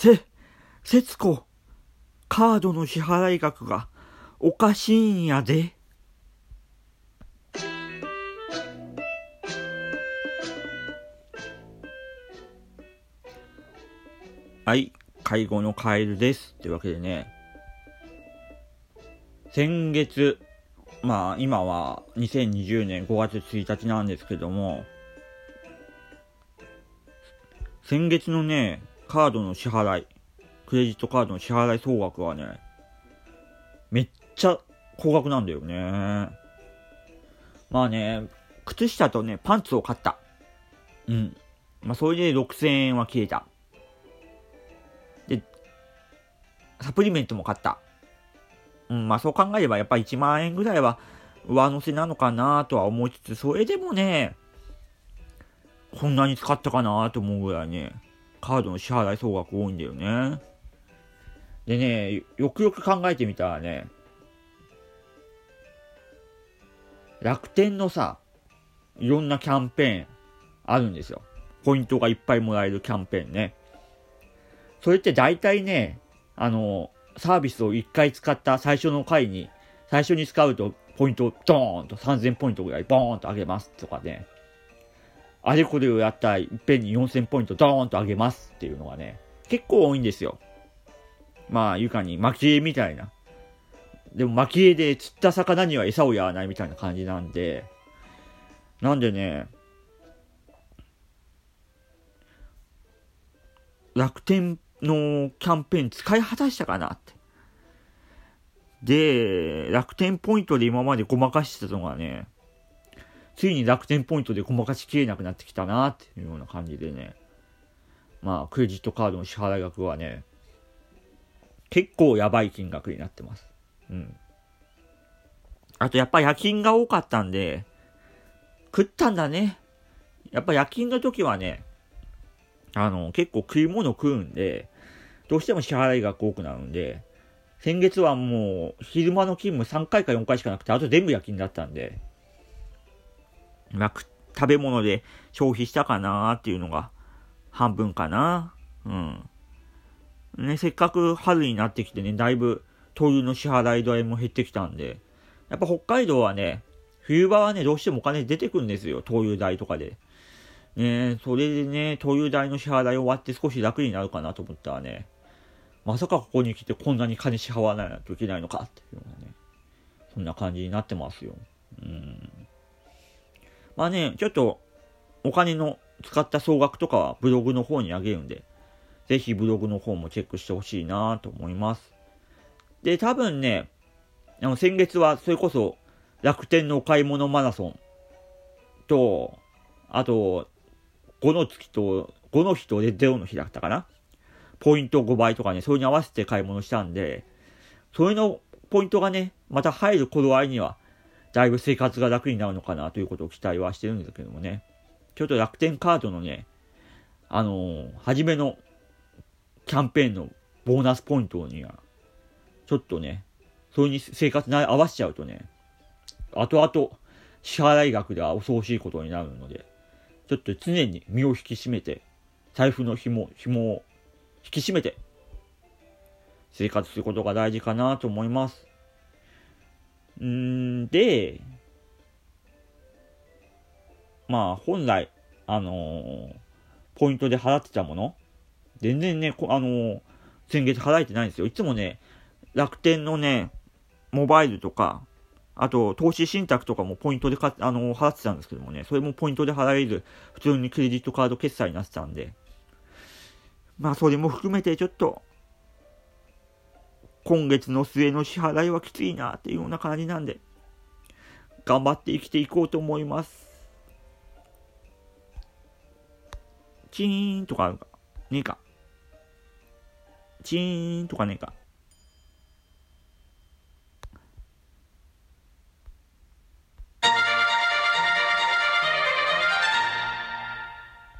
せ、節子、カードの支払い額がおかしいんやで。はい、介護のカエルです。ってわけでね、先月、まあ今は2020年5月1日なんですけども、先月のね、カードの支払い、クレジットカードの支払い総額はね、めっちゃ高額なんだよね。まあね、靴下とね、パンツを買った。うん。まあそれで6000円は消えた。で、サプリメントも買った。うん、まあそう考えればやっぱ1万円ぐらいは上乗せなのかなとは思いつつ、それでもね、こんなに使ったかなと思うぐらいね、カードの支払い総額多いんだよね。でね、よくよく考えてみたらね、楽天のさ、いろんなキャンペーンあるんですよ。ポイントがいっぱいもらえるキャンペーンね。それって大体ね、あの、サービスを1回使った最初の回に、最初に使うとポイントをドーンと3000ポイントぐらいボーンと上げますとかね。あれこれをやったらいっぺんに4000ポイントドーンと上げますっていうのがね、結構多いんですよ。まあ、床に巻き絵みたいな。でも巻き絵で釣った魚には餌をやらないみたいな感じなんで、なんでね、楽天のキャンペーン使い果たしたかなって。で、楽天ポイントで今までごまかしてたのがね、ついに楽天ポイントでごまかしきれなくなってきたなっていうような感じでね、まあ、クレジットカードの支払額はね、結構やばい金額になってます。うん。あとやっぱ夜勤が多かったんで、食ったんだね。やっぱ夜勤の時はね、あの、結構食い物食うんで、どうしても支払い額多くなるんで、先月はもう昼間の勤務3回か4回しかなくて、あと全部夜勤だったんで、まあ、食べ物で消費したかなーっていうのが半分かな。うん。ね、せっかく春になってきてね、だいぶ灯油の支払い代も減ってきたんで、やっぱ北海道はね、冬場はね、どうしてもお金出てくんですよ、灯油代とかで。ねそれでね、灯油代の支払い終わって少し楽になるかなと思ったらね、まさかここに来てこんなに金支払わないといけないのかっていうのね、そんな感じになってますよ。うん。まあね、ちょっとお金の使った総額とかはブログの方にあげるんで、ぜひブログの方もチェックしてほしいなと思います。で、多分ね、あの先月はそれこそ楽天のお買い物マラソンと、あと、5の月と、5の日と0の日だったかなポイント5倍とかね、それに合わせて買い物したんで、それのポイントがね、また入る頃合いには、だいぶ生活が楽になるのかなということを期待はしてるんですけどもね。ちょっと楽天カードのね、あのー、初めのキャンペーンのボーナスポイントには、ちょっとね、それに生活に合わせちゃうとね、後々支払い額では恐ろしいことになるので、ちょっと常に身を引き締めて、財布の紐、紐を引き締めて、生活することが大事かなと思います。んで、まあ本来、あのー、ポイントで払ってたもの、全然ね、あのー、先月払えてないんですよ。いつもね、楽天のね、モバイルとか、あと、投資信託とかもポイントでか、あのー、払ってたんですけどもね、それもポイントで払える、普通にクレジットカード決済になってたんで、まあ、それも含めてちょっと、今月の末の支払いはきついなっていうような感じなんで、頑張って生きていこうと思います。チーンとかあるかねえか。チーンとかねえか。